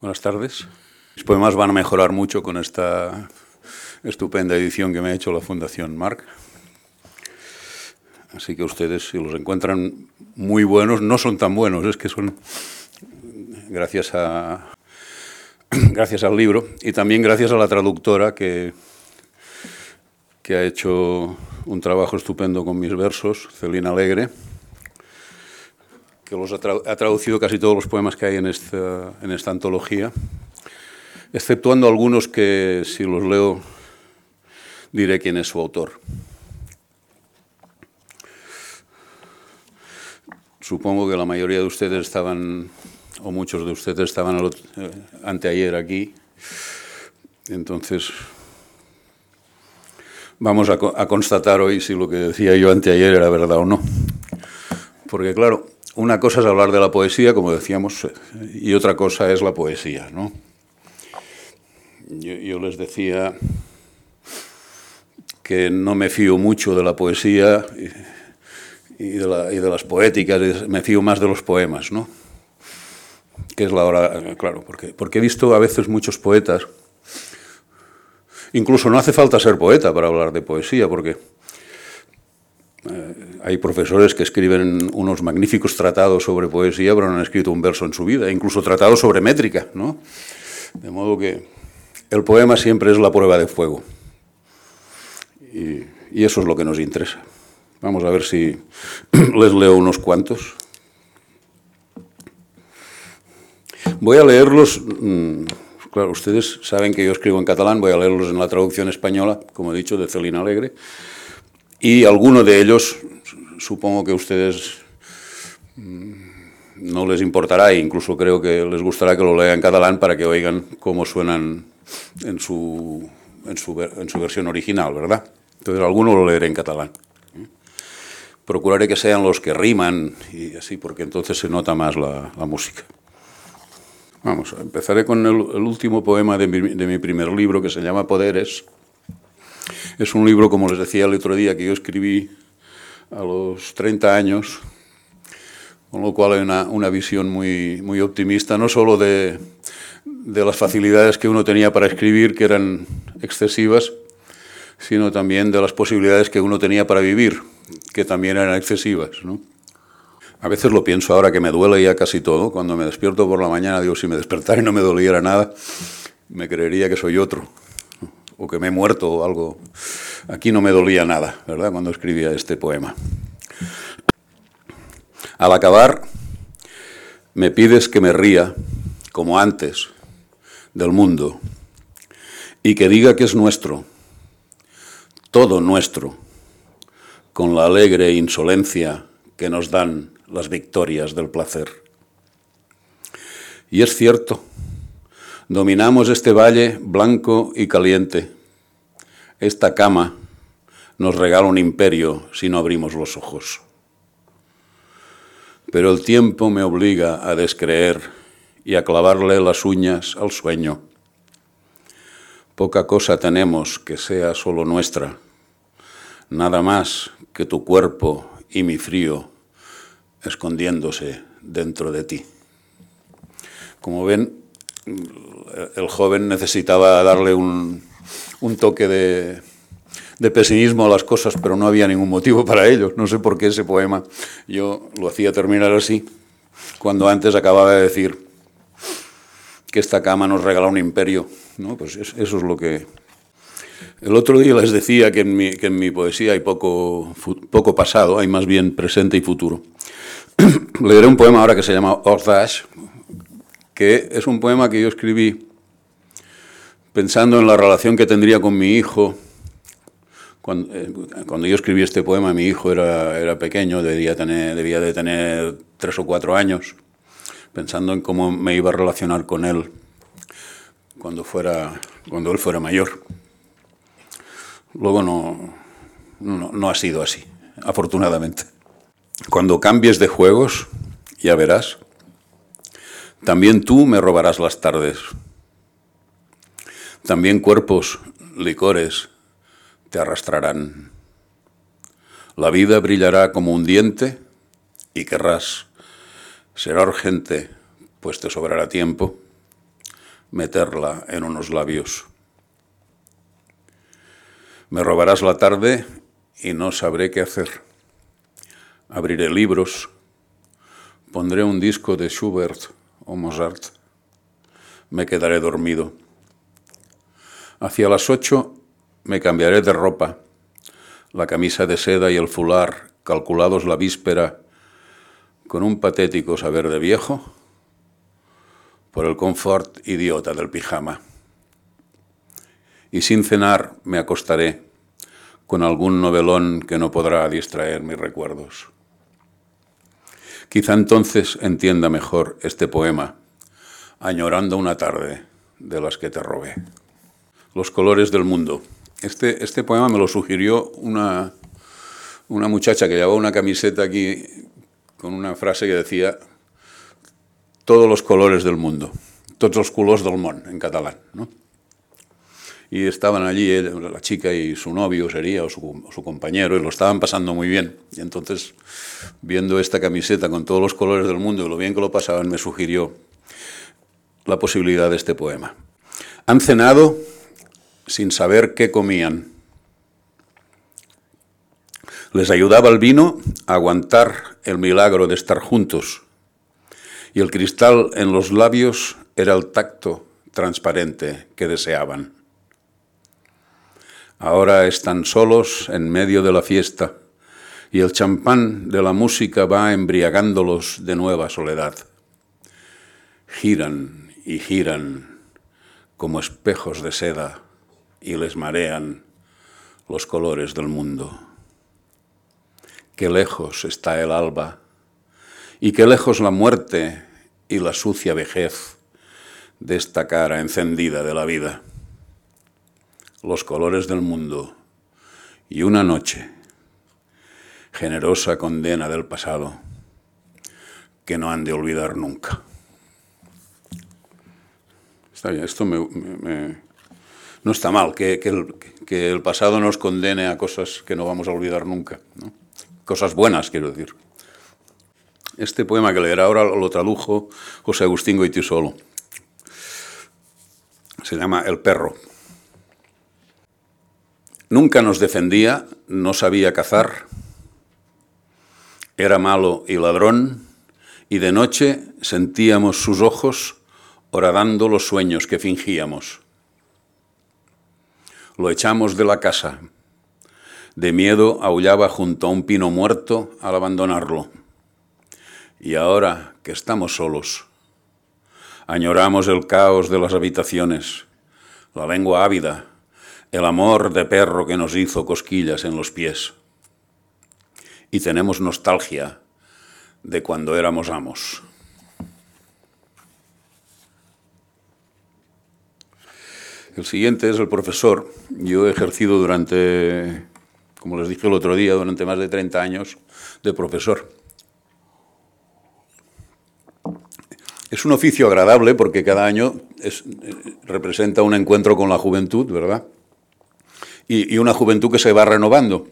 Buenas tardes. Mis poemas van a mejorar mucho con esta estupenda edición que me ha hecho la Fundación Marc. Así que ustedes, si los encuentran muy buenos, no son tan buenos, es que son gracias a gracias al libro y también gracias a la traductora que, que ha hecho un trabajo estupendo con mis versos, Celina Alegre, que los ha, traducido casi todos los poemas que hay en esta, en esta antología, exceptuando algunos que si los leo diré quién es su autor. Supongo que la mayoría de ustedes estaban o muchos de ustedes estaban eh, anteayer aquí. Entonces, vamos a, constatar hoy si lo que decía yo anteayer era verdad o no. Porque claro, una cosa es hablar de la poesía, como decíamos, y otra cosa es la poesía, ¿no? Yo, les decía que no me fío mucho de la poesía y, de, las poéticas, me fío más de los poemas, ¿no? que es la hora, claro, porque, porque he visto a veces muchos poetas, incluso no hace falta ser poeta para hablar de poesía, porque hay profesores que escriben unos magníficos tratados sobre poesía, pero no han escrito un verso en su vida, incluso tratados sobre métrica, ¿no? De modo que el poema siempre es la prueba de fuego. Y, eso es lo que nos interesa. Vamos a ver si les leo unos cuantos. Voy a leerlos, mm, claro, ustedes saben que yo escribo en catalán, voy a leerlos en la traducción española, como he dicho, de Celina Alegre, y alguno de ellos, supongo que a ustedes mm, no les importará, e incluso creo que les gustará que lo lea en catalán para que oigan cómo suenan en su, en su, en su versión original, ¿verdad? Entonces, alguno lo leeré en catalán. Procuraré que sean los que riman y así, porque entonces se nota más la, música. Vamos, empezaré con el, último poema de mi, primer libro que se llama Poderes. Es un libro, como les decía el otro día, que yo escribí a los 30 años, con lo cual hay una, visión muy, muy optimista, no solo de, de las facilidades que uno tenía para escribir, que eran excesivas, sino también de las posibilidades que uno tenía para vivir, que también eran excesivas. ¿no? A veces lo pienso ahora que me duele ya casi todo. Cuando me despierto por la mañana, digo, si me despertara y no me doliera nada, me creería que soy otro. O que me he muerto o algo. Aquí no me dolía nada, ¿verdad? Cuando escribía este poema. Al acabar, me pides que me ría, como antes, del mundo, y que diga que es nuestro, todo nuestro, con la alegre insolencia que nos dan las victorias del placer. Y es cierto, dominamos este valle blanco y caliente. Esta cama nos regala un imperio si no abrimos los ojos. Pero el tiempo me obliga a descreer y a clavarle las uñas al sueño. Poca cosa tenemos que sea solo nuestra, nada más que tu cuerpo y mi frío escondiéndose dentro de ti. Como ven, el joven necesitaba darle un, toque de, pesimismo a las cosas, pero no había ningún motivo para ello. No sé por qué ese poema yo lo hacía terminar así, cuando antes acababa de decir que esta cama nos regala un imperio. ¿no? Pues eso es lo que... El otro día les decía que en mi, que en mi poesía hay poco, poco pasado, hay más bien presente y futuro. leeré un poema ahora que se llama Ordash, que es un poema que yo escribí pensando en la relación que tendría con mi hijo. Cuando, eh, yo escribí este poema, mi hijo era, era pequeño, debía, tener, de tener tres o cuatro años, pensando en cómo me iba a relacionar con él cuando, fuera, cuando él fuera mayor. Luego no, no ha sido así, afortunadamente. Cuando cambies de juegos, ya verás, también tú me robarás las tardes. También cuerpos, licores, te arrastrarán. La vida brillará como un diente y querrás. Será urgente, pues te sobrará tiempo. meterla en unos labios. Me robarás la tarde y no sabré qué hacer. Abriré libros, pondré un disco de Schubert o Mozart, me quedaré dormido. Hacia las ocho me cambiaré de ropa, la camisa de seda y el fular calculados la víspera con un patético saber de viejo por el confort idiota del pijama. Y sin cenar me acostaré con algún novelón que no podrá distraer mis recuerdos. Quizá entonces entienda mejor este poema, añorando una tarde de las que te robé. Los colores del mundo. Este, este poema me lo sugirió una, muchacha que llevaba una camiseta aquí con una frase que decía todos los colores del mundo, todos los colores del món, en catalán. ¿no? Y estaban allí la chica y su novio sería, o su, compañero, y lo estaban pasando muy bien. Y entonces, viendo esta camiseta con todos los colores del mundo y lo bien que lo pasaban, me sugirió la posibilidad de este poema. Han cenado sin saber qué comían. Les ayudaba el vino a aguantar el milagro de estar juntos y el cristal en los labios era el tacto transparente que deseaban. Ahora están solos en medio de la fiesta y el champán de la música va embriagándolos de nueva soledad. Giran y giran como espejos de seda y les marean los colores del mundo. Qué lejos está el alba y qué lejos la muerte y la sucia vejez de esta cara encendida de la vida. Los colores del mundo y una noche, generosa condena del pasado, que no han de olvidar nunca. Está bien, esto me, me, no está mal, que, el, pasado nos condene a cosas que no vamos a olvidar nunca. Cosas buenas, quiero decir. Este poema que leerá ahora lo tradujo José Agustín Goitisolo. Se llama El perro. Nunca nos defendía, no sabía cazar, era malo y ladrón, y de noche sentíamos sus ojos horadando los sueños que fingíamos. Lo echamos de la casa. De miedo aullaba junto a un pino muerto al abandonarlo. Y ahora que estamos solos, añoramos el caos de las habitaciones, la lengua ávida, el amor de perro que nos hizo cosquillas en los pies. Y tenemos nostalgia de cuando éramos amos. El siguiente es el profesor. Yo he ejercido durante, como les dije el otro día, durante más de 30 años de profesor. Es un oficio agradable porque cada año es, representa un encuentro con la juventud, ¿verdad? Y, y, una juventud que se va renovando.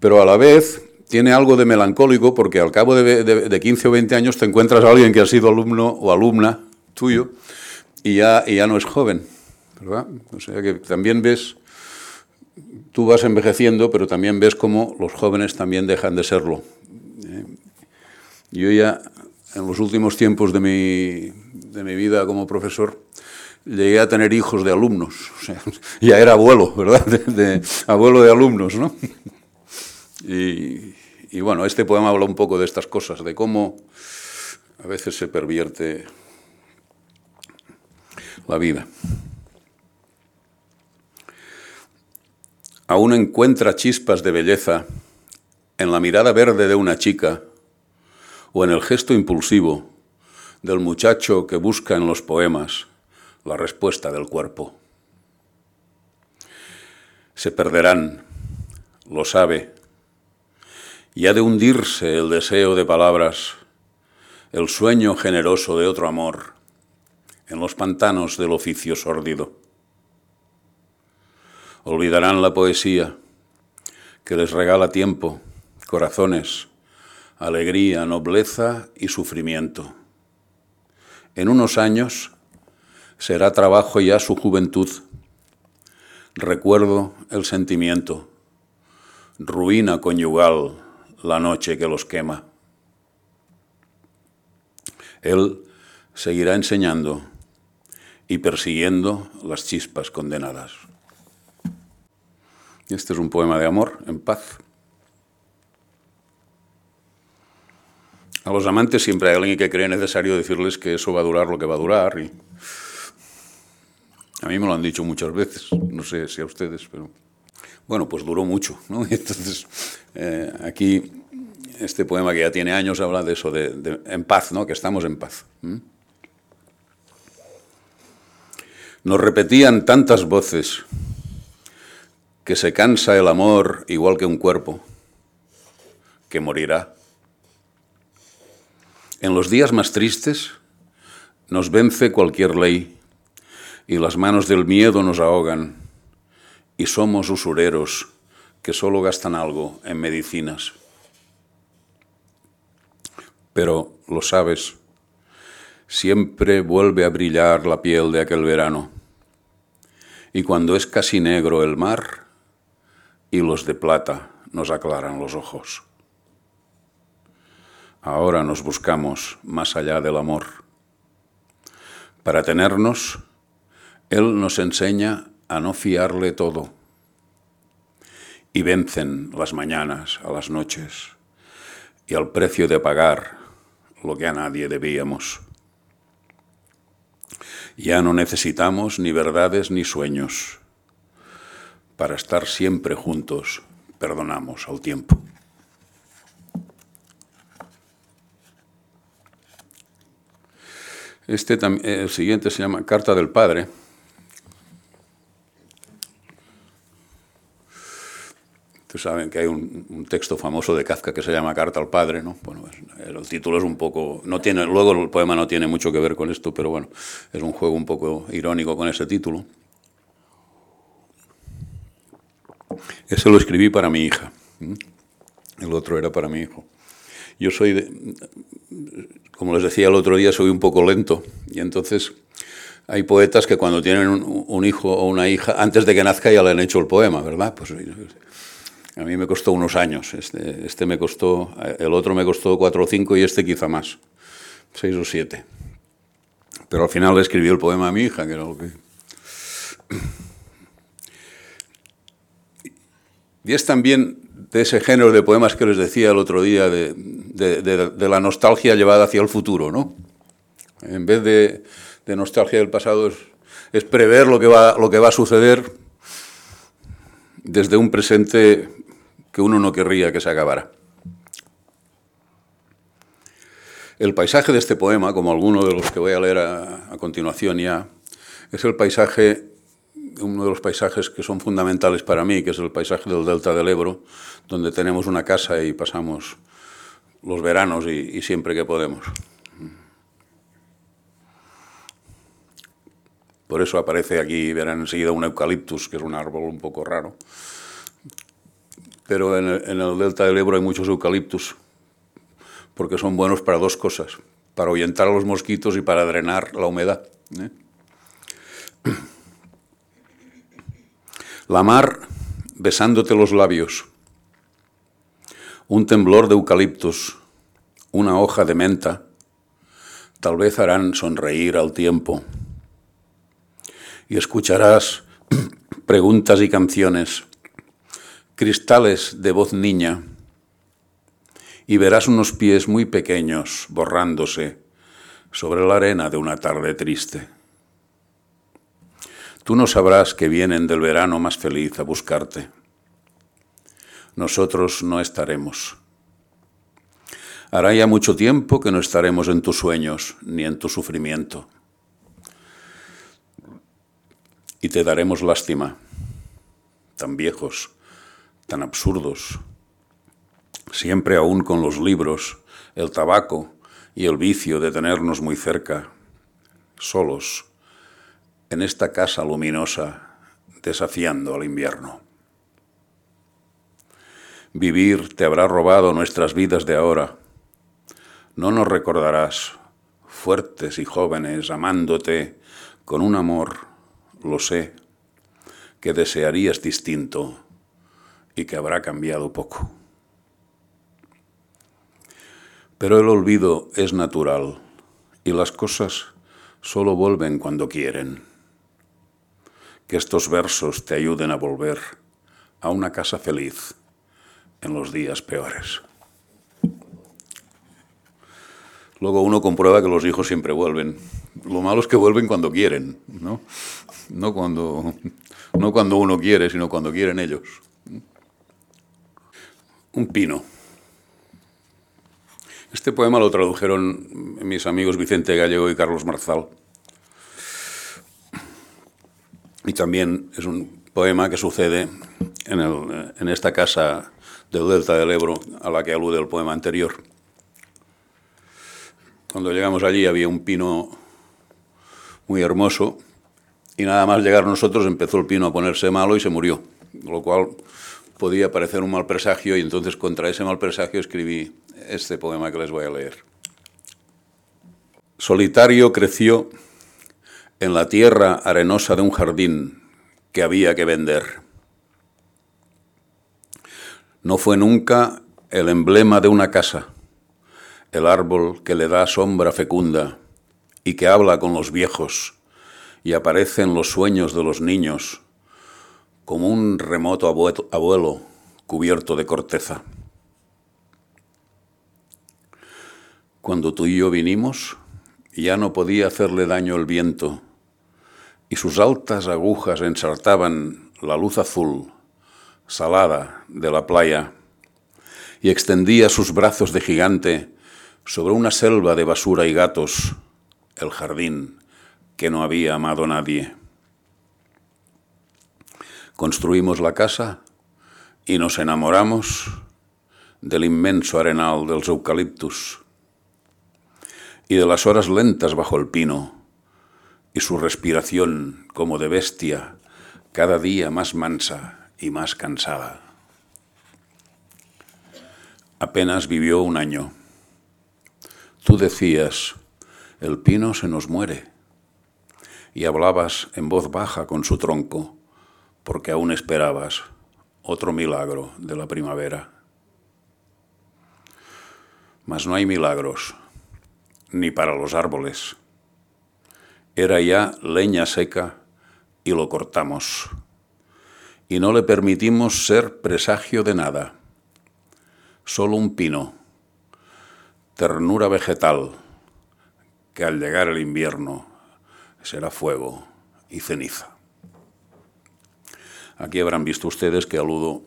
Pero a la vez tiene algo de melancólico porque al cabo de, de, de 15 o 20 años te encuentras a alguien que ha sido alumno o alumna tuyo y ya, ya no es joven, ¿verdad? O sea que también ves, tú vas envejeciendo, pero también ves cómo los jóvenes también dejan de serlo. ¿eh? Yo ya en los últimos tiempos de mi, de mi vida como profesor, llegué a tener hijos de alumnos. Ya era abuelo, ¿verdad? Abuelo de alumnos, ¿no? Y, y, bueno, este poema habla un poco de estas cosas, de cómo a veces se pervierte la vida. Aún encuentra chispas de belleza en la mirada verde de una chica o en el gesto impulsivo del muchacho que busca en los poemas la respuesta del cuerpo. Se perderán, lo sabe, y ha de hundirse el deseo de palabras, el sueño generoso de otro amor, en los pantanos del oficio sórdido. Olvidarán la poesía que les regala tiempo, corazones, alegría, nobleza y sufrimiento. En unos años Será trabajo ya su juventud. Recuerdo el sentimiento, ruina conyugal la noche que los quema. Él seguirá enseñando y persiguiendo las chispas condenadas. Este es un poema de amor en paz. A los amantes siempre hay alguien que cree necesario decirles que eso va a durar lo que va a durar. Y a mí me lo han dicho muchas veces, no sé si a ustedes, pero bueno, pues duró mucho. ¿no? Entonces, eh, aquí este poema que ya tiene años habla de eso, de, en paz, ¿no? que estamos en paz. Nos repetían tantas voces que se cansa el amor igual que un cuerpo, que morirá. En los días más tristes nos vence cualquier ley y las manos del miedo nos ahogan y somos usureros que solo gastan algo en medicinas. Pero, lo sabes, siempre vuelve a brillar la piel de aquel verano. Y cuando es casi negro el mar, hilos de plata nos aclaran los ojos. Ahora nos buscamos más allá del amor. Para tenernos, Él nos enseña a no fiarle todo. Y vencen las mañanas a las noches y al precio de pagar lo que a nadie debíamos. Ya no necesitamos ni verdades ni sueños. Para estar siempre juntos, perdonamos al tiempo. Este, el siguiente se llama Carta del Padre. Ustedes saben que hay un, texto famoso de Kafka que se llama Carta al Padre, ¿no? Bueno, el, título es un poco, no tiene, luego el poema no tiene mucho que ver con esto, pero bueno, es un juego un poco irónico con ese título. Ese lo escribí para mi hija. El otro era para mi hijo. Yo soy, de, como les decía el otro día, soy un poco lento y entonces hay poetas que cuando tienen un, un, hijo o una hija, antes de que nazca ya le han hecho el poema, ¿verdad? Pues a mí me costó unos años. Este, este me costó, el otro me costó cuatro o cinco y este quizá más, seis o siete. Pero al final le escribí el poema a mi hija, que era lo que... Y es también de ese género de poemas que les decía el otro día, de, la nostalgia llevada hacia el futuro, ¿no? En vez de, nostalgia del pasado es, prever lo que va a suceder desde un presente que uno no querría que se acabara. El paisaje de este poema, como alguno de los que voy a leer a, continuación ya, es el paisaje, uno de los paisajes que son fundamentales para mí, que es el paisaje del Delta del Ebro, donde tenemos una casa y pasamos los veranos y, y siempre que podemos. Por eso aparece aquí, verán enseguida un eucaliptus, que es un árbol un poco raro pero en el, delta del Ebro hay muchos eucaliptus, porque son buenos para dos cosas, para ahuyentar a los mosquitos y para drenar la humedad. ¿eh? La mar besándote los labios, un temblor de eucaliptus, una hoja de menta, tal vez harán sonreír al tiempo. Y escucharás preguntas y canciones cristales de voz niña, y verás unos pies muy pequeños borrándose sobre la arena de una tarde triste. Tú no sabrás que vienen del verano más feliz a buscarte. Nosotros no estaremos. Hará ya mucho tiempo que no estaremos en tus sueños ni en tu sufrimiento. Y te daremos lástima, tan viejos, tan absurdos, siempre aún con los libros, el tabaco y el vicio de tenernos muy cerca, solos, en esta casa luminosa, desafiando al invierno. Vivir te habrá robado nuestras vidas de ahora. No nos recordarás, fuertes y jóvenes, amándote con un amor, lo sé, que desearías distinto y que habrá cambiado poco. Pero el olvido es natural y las cosas solo vuelven cuando quieren. Que estos versos te ayuden a volver a una casa feliz en los días peores. Luego uno comprueba que los hijos siempre vuelven. Lo malo es que vuelven cuando quieren, ¿no? No cuando, no cuando uno quiere, sino cuando quieren ellos. Un pino. Este poema lo tradujeron mis amigos Vicente Gallego y Carlos Marzal. Y también es un poema que sucede en, en esta casa del Delta del Ebro a la que alude el poema anterior. Cuando llegamos allí había un pino muy hermoso y nada más llegar nosotros empezó el pino a ponerse malo y se murió, lo cual podía parecer un mal presagio y entonces contra ese mal presagio escribí este poema que les voy a leer. Solitario creció en la tierra arenosa de un jardín que había que vender. No fue nunca el emblema de una casa el árbol que le da sombra fecunda y que habla con los viejos y aparece en los sueños de los niños como un remoto abuelo cubierto de corteza. Cuando tú y yo vinimos, ya no podía hacerle daño el viento, y sus altas agujas ensartaban la luz azul, salada de la playa, y extendía sus brazos de gigante sobre una selva de basura y gatos, el jardín que no había amado nadie. Construimos la casa y nos enamoramos del inmenso arenal de los eucaliptus y de las horas lentas bajo el pino y su respiración como de bestia cada día más mansa y más cansada. Apenas vivió un año. Tú decías, el pino se nos muere, y hablabas en voz baja con su tronco, porque aún esperabas otro milagro de la primavera. Mas no hay milagros, ni para los árboles. Era ya leña seca y lo cortamos, y no le permitimos ser presagio de nada, solo un pino ternura vegetal que al llegar el invierno será fuego y ceniza. Aquí habrán visto ustedes que aludo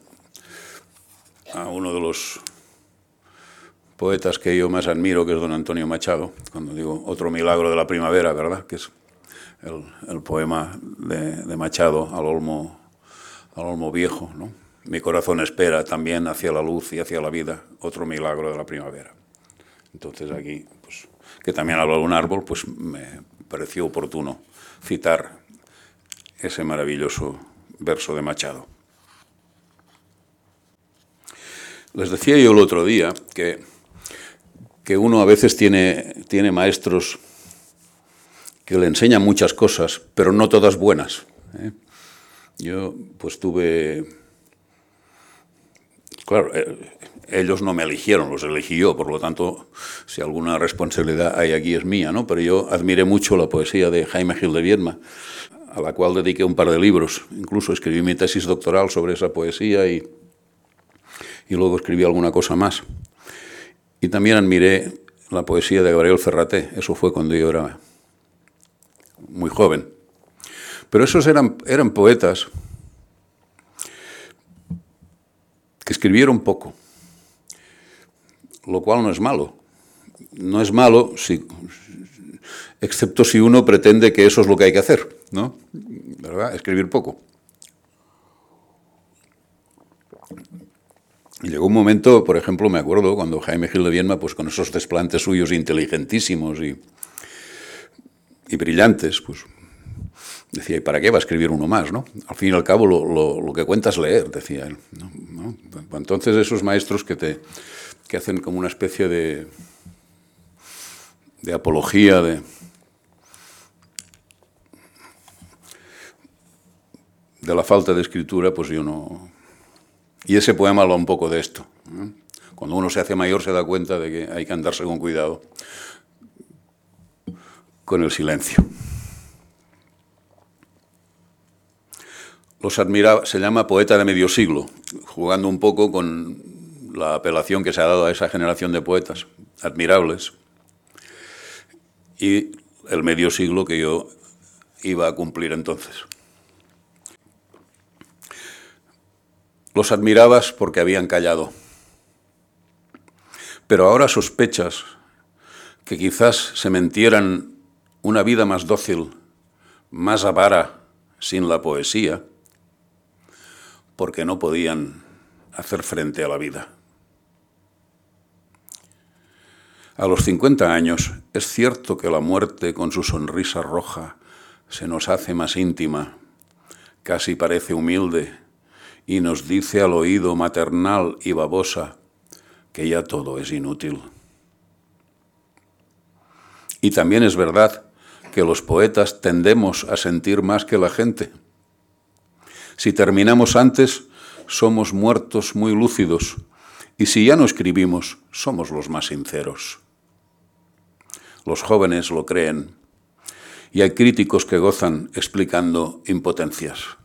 a uno de los poetas que yo más admiro, que es don Antonio Machado, cuando digo otro milagro de la primavera, ¿verdad? Que es el, poema de, Machado al olmo, al olmo viejo, ¿no? Mi corazón espera también hacia la luz y hacia la vida, otro milagro de la primavera. Entonces aquí, pues, que también habla de un árbol, pues me pareció oportuno citar ese maravilloso verso de Machado. Les decía yo el otro día que, que uno a veces tiene, tiene maestros que le enseñan muchas cosas, pero no todas buenas. ¿eh? Yo pues tuve... Claro, eh, ellos no me eligieron, los elegí yo, por lo tanto, si alguna responsabilidad hay aquí es mía, ¿no? Pero yo admiré mucho la poesía de Jaime Gil de Viedma, a la cual dediqué un par de libros, incluso escribí mi tesis doctoral sobre esa poesía y, y luego escribí alguna cosa más. Y también admiré la poesía de Gabriel Ferraté, eso fue cuando yo era muy joven. Pero esos eran, eran poetas que escribieron poco lo cual no es malo. No es malo si, excepto si uno pretende que eso es lo que hay que hacer, ¿no? ¿Verdad? Escribir poco. Y llegó un momento, por ejemplo, me acuerdo cuando Jaime Gil de Vienma, pues con esos desplantes suyos inteligentísimos y, y brillantes, pues decía, ¿y para qué va a escribir uno más? ¿no? Al fin y al cabo lo, lo, que cuenta es leer, decía él. Entonces esos maestros que te, que hacen como una especie de, de apología de, de la falta de escritura, pues yo no... Y ese poema habla un poco de esto. Cuando uno se hace mayor se da cuenta de que hay que andarse con cuidado con el silencio. Los admiraba, se llama poeta de medio siglo, jugando un poco con la apelación que se ha dado a esa generación de poetas admirables y el medio siglo que yo iba a cumplir entonces. Los admirabas porque habían callado, pero ahora sospechas que quizás se mentieran una vida más dócil, más avara sin la poesía, porque no podían hacer frente a la vida. A los 50 años es cierto que la muerte con su sonrisa roja se nos hace más íntima, casi parece humilde, y nos dice al oído maternal y babosa que ya todo es inútil. Y también es verdad que los poetas tendemos a sentir más que la gente. Si terminamos antes, somos muertos muy lúcidos, y si ya no escribimos, somos los más sinceros. Los jóvenes lo creen, y hay críticos que gozan explicando impotencias.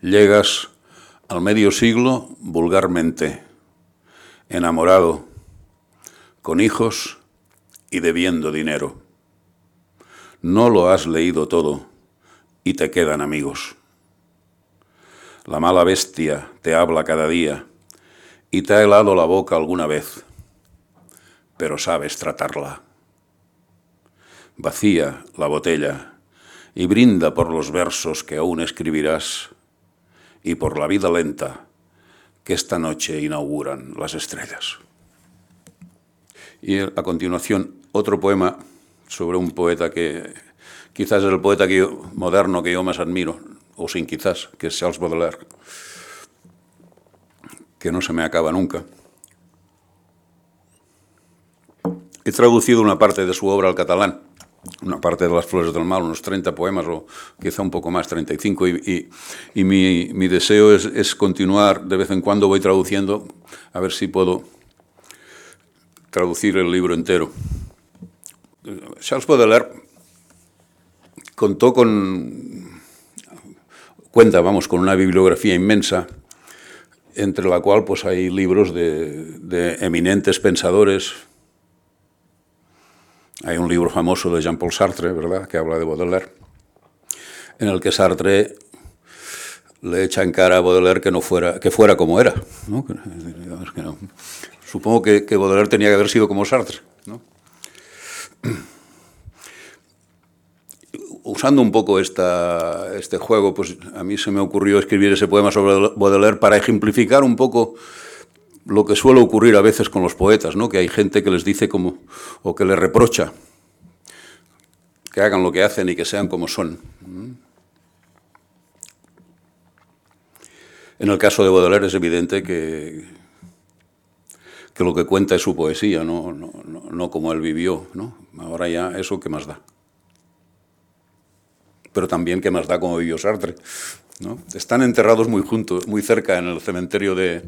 Llegas al medio siglo vulgarmente, enamorado, con hijos y debiendo dinero. No lo has leído todo y te quedan amigos. La mala bestia te habla cada día y te ha helado la boca alguna vez, pero sabes tratarla. Vacía la botella y brinda por los versos que aún escribirás y por la vida lenta que esta noche inauguran las estrellas. Y a continuación, otro poema sobre un poeta que quizás es el poeta que moderno que yo más admiro, o sin quizás, que es Charles Baudelaire, que no se me acaba nunca. He traducido una parte de su obra al catalán una parte de las flores del mal, unos 30 poemas o quizá un poco más, 35, y, y, mi, mi, deseo es, continuar, de vez en cuando voy traduciendo, a ver si puedo traducir el libro entero. Charles Baudelaire contó con, cuenta, vamos, con una bibliografía inmensa, entre la cual pues hay libros de eminentes pensadores, hay un libro famoso de Jean-Paul Sartre, ¿verdad?, que habla de Baudelaire, en el que Sartre le echa en cara a Baudelaire que, no fuera, que fuera como era. ¿no? Supongo que, Baudelaire tenía que haber sido como Sartre. ¿no? Usando un poco este juego, pues a mí se me ocurrió escribir ese poema sobre Baudelaire para ejemplificar un poco lo que suele ocurrir a veces con los poetas, ¿no? que hay gente que les dice como, o que les reprocha que hagan lo que hacen y que sean como son. En el caso de Baudelaire es evidente que, que lo que cuenta es su poesía, no, no, no, no como él vivió. ¿no? Ahora ya eso, ¿qué más da? Pero también, ¿qué más da como vivió Sartre? Están enterrados muy juntos, muy cerca en el cementerio de,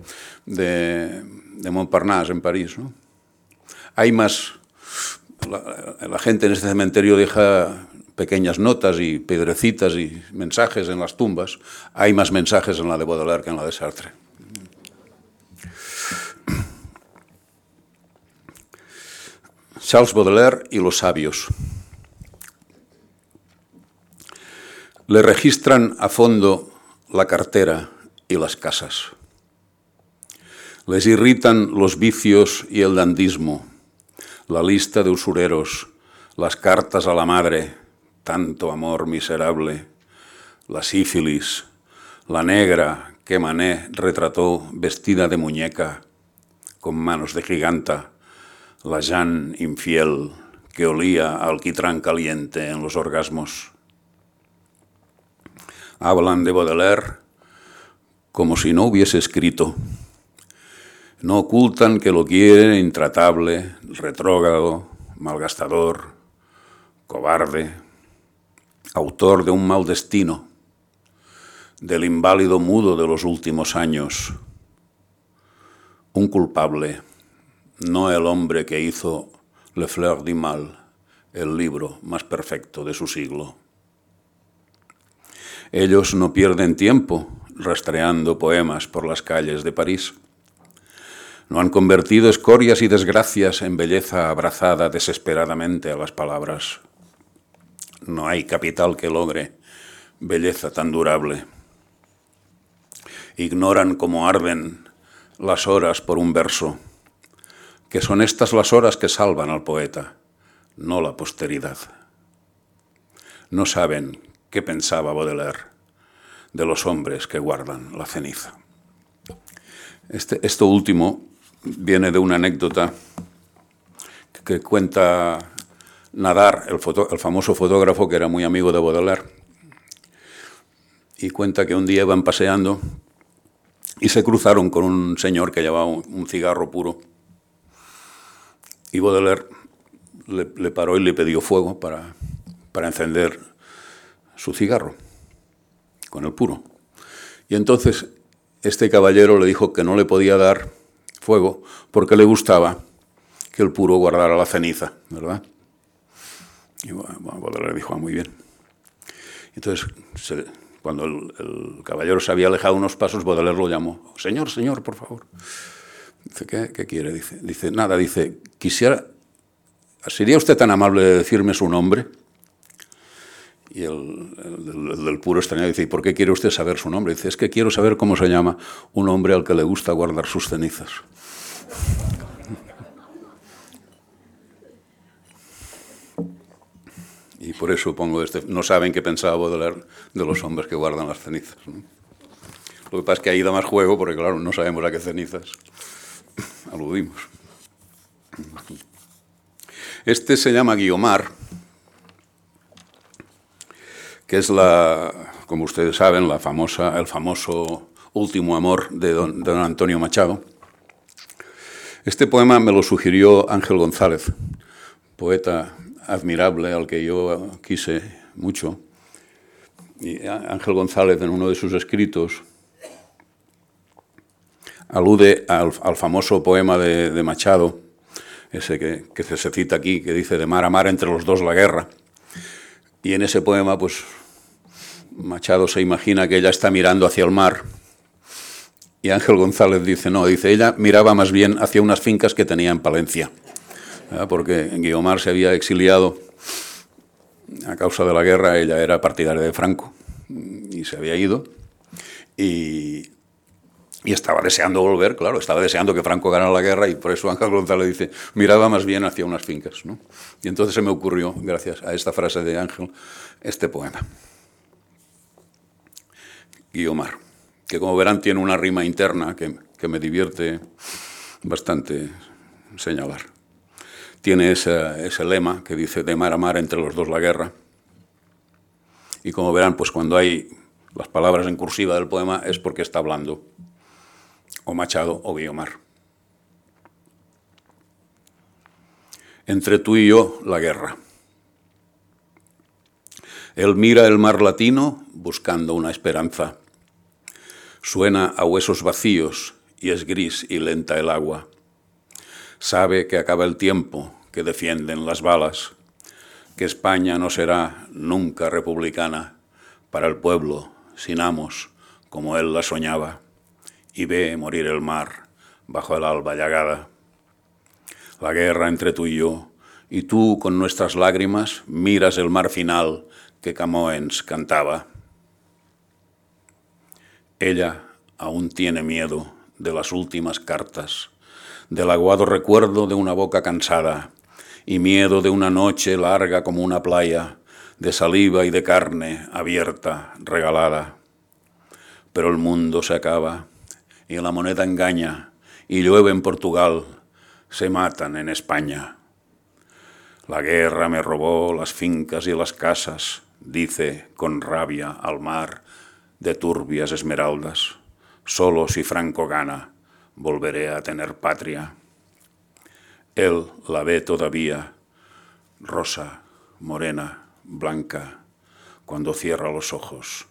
Montparnasse, en París. Hay más... La, gente en este cementerio deja pequeñas notas y piedrecitas y mensajes en las tumbas. Hay más mensajes en la de Baudelaire que en la de Sartre. Charles Baudelaire y los sabios. Le registran a fondo la cartera y las casas. Les irritan los vicios y el dandismo, la lista de usureros, las cartas a la madre, tanto amor miserable, la sífilis, la negra que Mané retrató vestida de muñeca, con manos de giganta, la Jeanne infiel que olía a alquitrán caliente en los orgasmos hablan de Baudelaire como si no hubiese escrito. No ocultan que lo quieren intratable, retrógrado, malgastador, cobarde. autor de un mal destino, del inválido mudo de los últimos años, un culpable, no el hombre que hizo Le Fleur du Mal, el libro más perfecto de su siglo. Ellos no pierden tiempo rastreando poemas por las calles de París. No han convertido escorias y desgracias en belleza abrazada desesperadamente a las palabras. No hay capital que logre belleza tan durable. Ignoran cómo arden las horas por un verso, que son estas las horas que salvan al poeta, no la posteridad. No saben qué pensaba Baudelaire de los hombres que guardan la ceniza. Este, esto último viene de una anécdota que cuenta Nadar, el, famoso fotógrafo que era muy amigo de Baudelaire, y cuenta que un día iban paseando y se cruzaron con un señor que llevaba un, cigarro puro. Y Baudelaire le, le, paró y le pidió fuego para, para encender su cigarro con el puro. Y entonces este caballero le dijo que no le podía dar fuego porque le gustaba que el puro guardara la ceniza, ¿verdad? Y bueno, Baudelaire dijo, ah, muy bien. Entonces, cuando el, caballero se había alejado unos pasos, Baudelaire lo llamó, señor, señor, por favor. Dice, ¿qué, qué quiere? Dice, dice, nada, dice, quisiera, ¿sería usted tan amable de decirme su nombre? Y el, del puro extrañado dice, ¿y por qué quiere usted saber su nombre? Dice, es que quiero saber cómo se llama un hombre al que le gusta guardar sus cenizas. Y por eso pongo este. No saben qué pensaba Baudelaire de los hombres que guardan las cenizas. Lo que pasa es que ahí da más juego, porque claro, no sabemos a qué cenizas aludimos. Este se llama Guiomar, que es la, como ustedes saben, la famosa, el famoso último amor de don, Antonio Machado. Este poema me lo sugirió Ángel González, poeta admirable al que yo quise mucho. Y Ángel González, en uno de sus escritos, alude al, famoso poema de, Machado, ese que, se cita aquí, que dice de mar a mar entre los dos la guerra. Y en ese poema, pues, Machado se imagina que ella está mirando hacia el mar. Y Ángel González dice, no, dice, ella miraba más bien hacia unas fincas que tenía en Palencia porque Guiomar se había exiliado. A causa de la guerra, ella era partidaria de Franco y se había ido. Y, estaba deseando volver, claro, estaba deseando que Franco ganara la guerra y por eso Ángel González dice, miraba más bien hacia unas fincas. Y entonces se me ocurrió, gracias a esta frase de Ángel, este poema. Guiomar, que como verán tiene una rima interna que, que me divierte bastante señalar tiene ese, lema que dice de mar a mar entre los dos la guerra. Y como verán, pues cuando hay las palabras en cursiva del poema es porque está hablando o Machado o Guiomar. Entre tú y yo la guerra. Él mira el mar latino buscando una esperanza. Suena a huesos vacíos y es gris y lenta el agua. Sabe que acaba el tiempo, que defienden las balas, que España no será nunca republicana para el pueblo sin amos como él la soñaba, y ve morir el mar bajo el alba llagada. La guerra entre tú y yo, y tú con nuestras lágrimas miras el mar final que Camoens cantaba. Ella aún tiene miedo de las últimas cartas del aguado recuerdo de una boca cansada y miedo de una noche larga como una playa, de saliva y de carne abierta, regalada. Pero el mundo se acaba y la moneda engaña y llueve en Portugal, se matan en España. La guerra me robó las fincas y las casas, dice con rabia al mar de turbias esmeraldas. Solo si Franco gana, volveré a tener patria. Él la ve todavía, rosa, morena, blanca, cuando cierra los ojos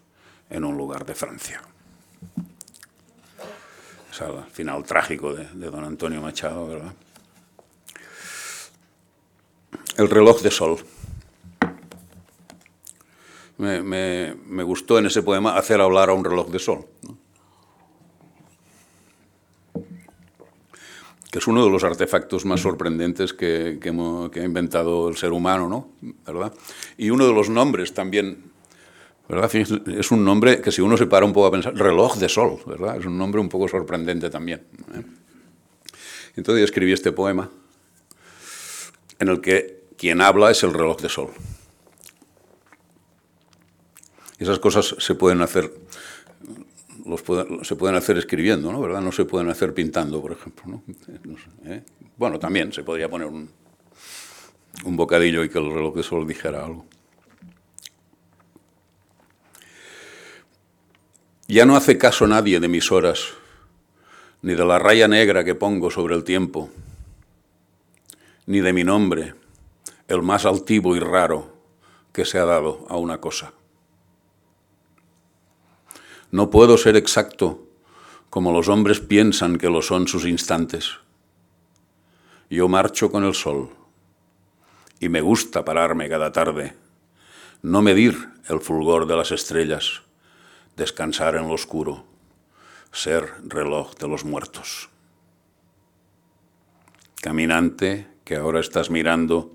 en un lugar de Francia. Es el final trágico de, don Antonio Machado, ¿verdad? El reloj de sol. Me, gustó en ese poema hacer hablar a un reloj de sol. que es uno de los artefactos más sorprendentes que, ha inventado el ser humano, ¿no? ¿verdad? Y uno de los nombres también, ¿verdad? Es un nombre que si uno se para un poco a pensar, reloj de sol, ¿verdad? Es un nombre un poco sorprendente también. ¿eh? Entonces escribí este poema en el que quien habla es el reloj de sol. Esas cosas se pueden hacer se pueden hacer escribiendo, ¿no? ¿verdad? No se pueden hacer pintando, por ejemplo. ¿no? ¿eh? Bueno, también se podría poner un, un bocadillo y que el reloj de sol dijera algo. Ya no hace caso nadie de mis horas, ni de la raya negra que pongo sobre el tiempo, ni de mi nombre, el más altivo y raro que se ha dado a una cosa. No puedo ser exacto como los hombres piensan que lo son sus instantes. Yo marcho con el sol y me gusta pararme cada tarde, no medir el fulgor de las estrellas, descansar en lo oscuro, ser reloj de los muertos. Caminante que ahora estás mirando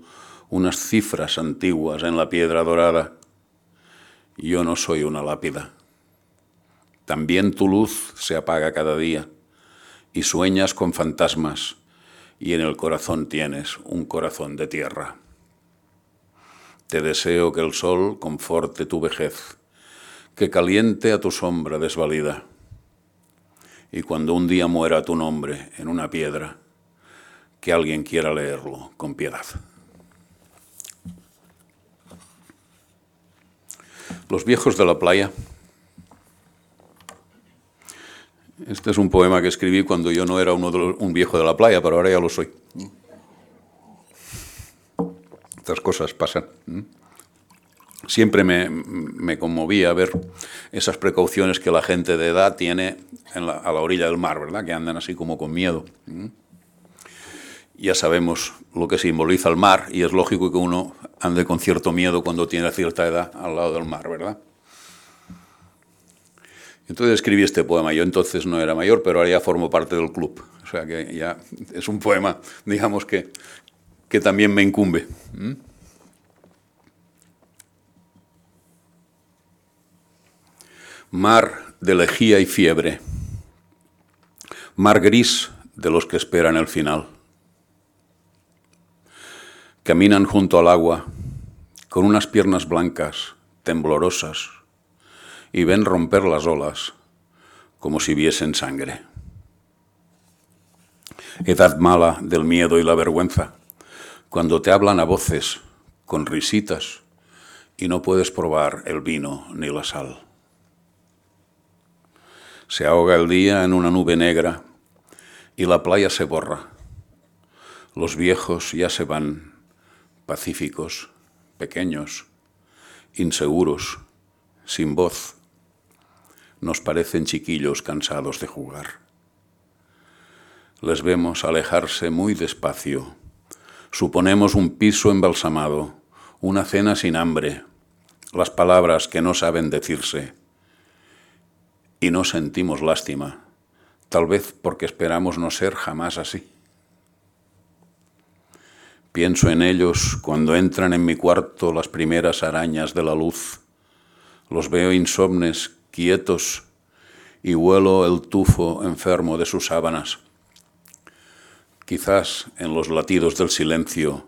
unas cifras antiguas en la piedra dorada, yo no soy una lápida también tu luz se apaga cada día y sueñas con fantasmas y en el corazón tienes un corazón de tierra. Te deseo que el sol conforte tu vejez, que caliente a tu sombra desvalida. Y cuando un día muera tu nombre en una piedra, que alguien quiera leerlo con piedad. Los viejos de la playa Este es un poema que escribí cuando yo no era uno un viejo de la playa, pero ahora ya lo soy. Estas cosas pasan. Siempre me, conmovía ver esas precauciones que la gente de edad tiene a la orilla del mar, ¿verdad? Que andan así como con miedo. Ya sabemos lo que simboliza el mar y es lógico que uno ande con cierto miedo cuando tiene cierta edad al lado del mar, ¿verdad? Entonces escribí este poema. Yo entonces no era mayor, pero ahora ya formo parte del club. O sea que ya es un poema, digamos, que, que también me incumbe. ¿Mm? Mar de lejía y fiebre. Mar gris de los que esperan el final. Caminan junto al agua con unas piernas blancas, temblorosas y ven romper las olas como si viesen sangre. Edad mala del miedo y la vergüenza, cuando te hablan a voces, con risitas, y no puedes probar el vino ni la sal. Se ahoga el día en una nube negra y la playa se borra. Los viejos ya se van, pacíficos, pequeños, inseguros, sin voz, nos parecen chiquillos cansados de jugar. Les vemos alejarse muy despacio. Suponemos un piso embalsamado, una cena sin hambre, las palabras que no saben decirse. Y no sentimos lástima, tal vez porque esperamos no ser jamás así. Pienso en ellos cuando entran en mi cuarto las primeras arañas de la luz. Los veo insomnes quietos y huelo el tufo enfermo de sus sábanas. Quizás en los latidos del silencio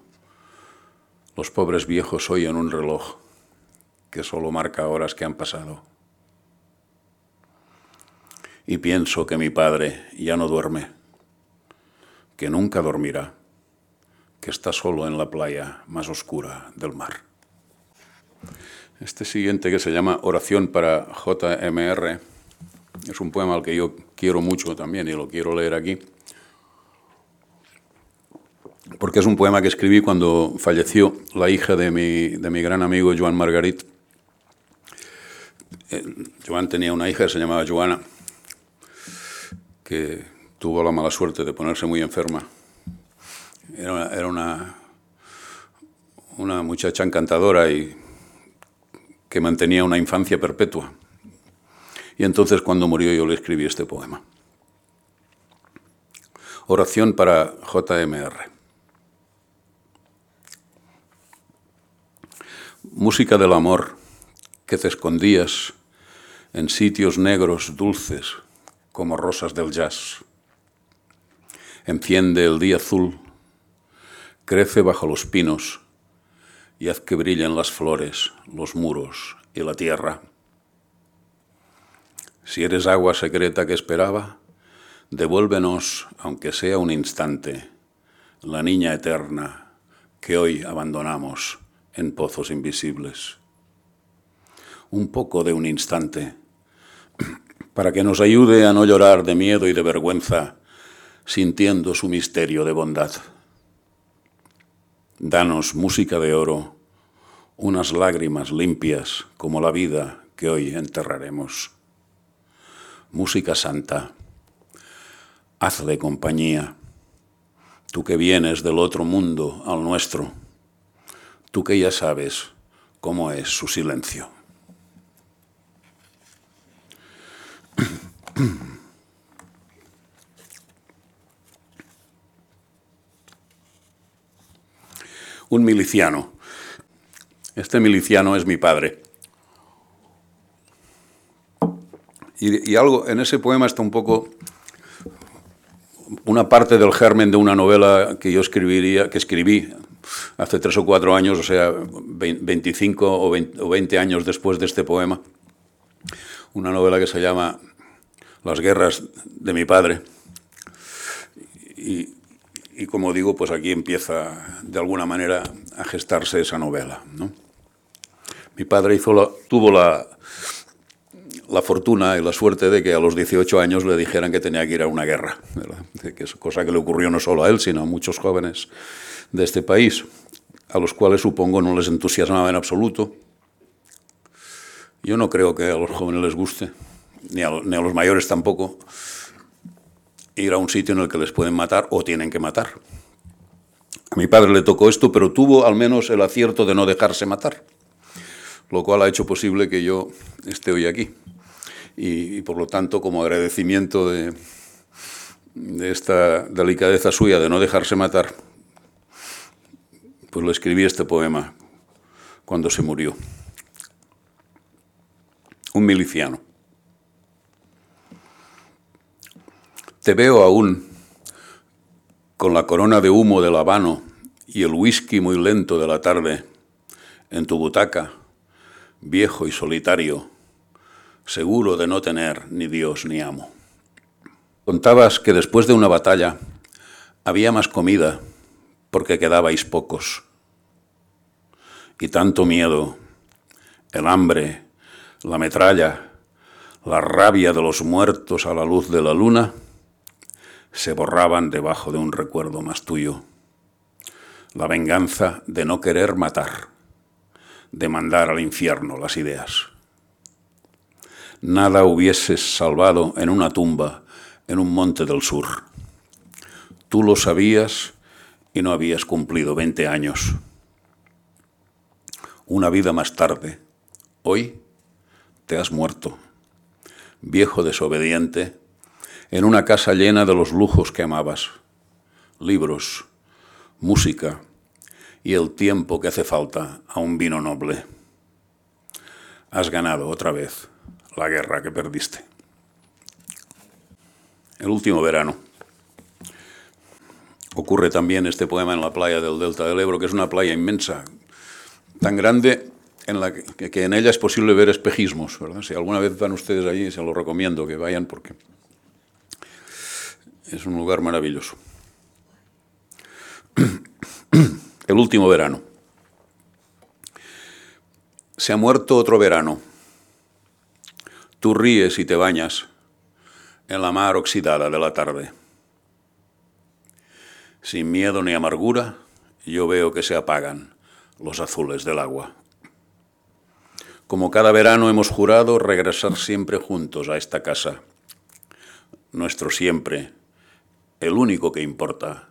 los pobres viejos oyen un reloj que solo marca horas que han pasado. Y pienso que mi padre ya no duerme, que nunca dormirá, que está solo en la playa más oscura del mar. Este siguiente que se llama Oración para JMR es un poema al que yo quiero mucho también y lo quiero leer aquí. Porque es un poema que escribí cuando falleció la hija de mi, de mi gran amigo Joan Margarit eh, Joan tenía una hija que se llamaba Joana, que tuvo la mala suerte de ponerse muy enferma. Era una, una, muchacha encantadora y que mantenía una infancia perpetua. Y entonces cuando murió yo le escribí este poema. Oración para JMR. Música del amor que te escondías en sitios negros dulces como rosas del jazz. Enciende el día azul, crece bajo los pinos y haz que brillen las flores, los muros y la tierra. Si eres agua secreta que esperaba, devuélvenos, aunque sea un instante, la niña eterna que hoy abandonamos en pozos invisibles. Un poco de un instante para que nos ayude a no llorar de miedo y de vergüenza, sintiendo su misterio de bondad. Danos música de oro, unas lágrimas limpias como la vida que hoy enterraremos. Música santa, hazle compañía, tú que vienes del otro mundo al nuestro, tú que ya sabes cómo es su silencio. Un miliciano. Este miliciano es mi padre. Y, algo en ese poema está un poco una parte del germen de una novela que yo escribiría, que escribí hace tres o cuatro años, o sea, 25 o 20 años después de este poema una novela que se llama Las guerras de mi padre. Y, como digo, pues aquí empieza de alguna manera a gestarse esa novela. Mi padre tuvo la, la fortuna y la suerte de que a los 18 años le dijeran que tenía que ir a una guerra, que es cosa que le ocurrió no solo a él, sino a muchos jóvenes de este país, a los cuales supongo no les entusiasmaba en absoluto yo no creo que a los jóvenes les guste, ni a, los mayores tampoco, ir a un sitio en el que les pueden matar o tienen que matar. A mi padre le tocó esto, pero tuvo al menos el acierto de no dejarse matar, lo cual ha hecho posible que yo esté hoy aquí. Y, por lo tanto, como agradecimiento de, de esta delicadeza suya de no dejarse matar, pues le escribí este poema cuando se murió un miliciano. Te veo aún con la corona de humo del habano y el whisky muy lento de la tarde en tu butaca, viejo y solitario, seguro de no tener ni Dios ni amo. Contabas que después de una batalla había más comida porque quedabais pocos. Y tanto miedo, el hambre, la metralla, la rabia de los muertos a la luz de la luna, se borraban debajo de un recuerdo más tuyo. La venganza de no querer matar, de mandar al infierno las ideas. Nada hubieses salvado en una tumba en un monte del sur. Tú lo sabías y no habías cumplido 20 años. Una vida más tarde, hoy te has muerto, viejo desobediente, en una casa llena de los lujos que amabas, libros, música y el tiempo que hace falta a un vino noble. Has ganado otra vez la guerra que perdiste. El último verano. Ocurre también este poema en la playa del Delta del Ebro, que es una playa inmensa, tan grande en la que, en ella es posible ver espejismos. Si alguna vez van ustedes allí, se lo recomiendo que vayan porque es un lugar maravilloso. El último verano. Se ha muerto otro verano. Tú ríes y te bañas en la mar oxidada de la tarde. Sin miedo ni amargura, yo veo que se apagan los azules del agua Como cada verano hemos jurado regresar siempre juntos a esta casa. Nuestro siempre, el único que importa,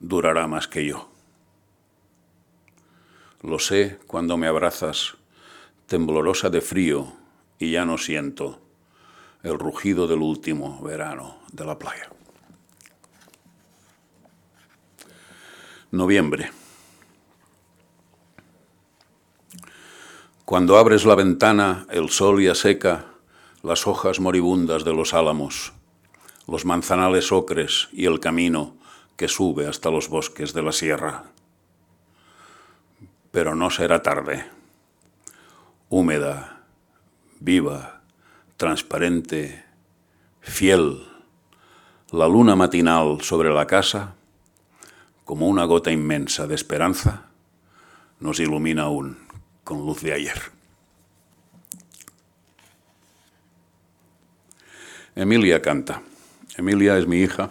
durará más que yo. Lo sé cuando me abrazas, temblorosa de frío, y ya no siento el rugido del último verano de la playa. Noviembre. Cuando abres la ventana, el sol ya seca las hojas moribundas de los álamos, los manzanales ocres y el camino que sube hasta los bosques de la sierra. Pero no será tarde. Húmeda, viva, transparente, fiel, la luna matinal sobre la casa, como una gota inmensa de esperanza, nos ilumina aún con luz de ayer. Emilia canta. Emilia es mi hija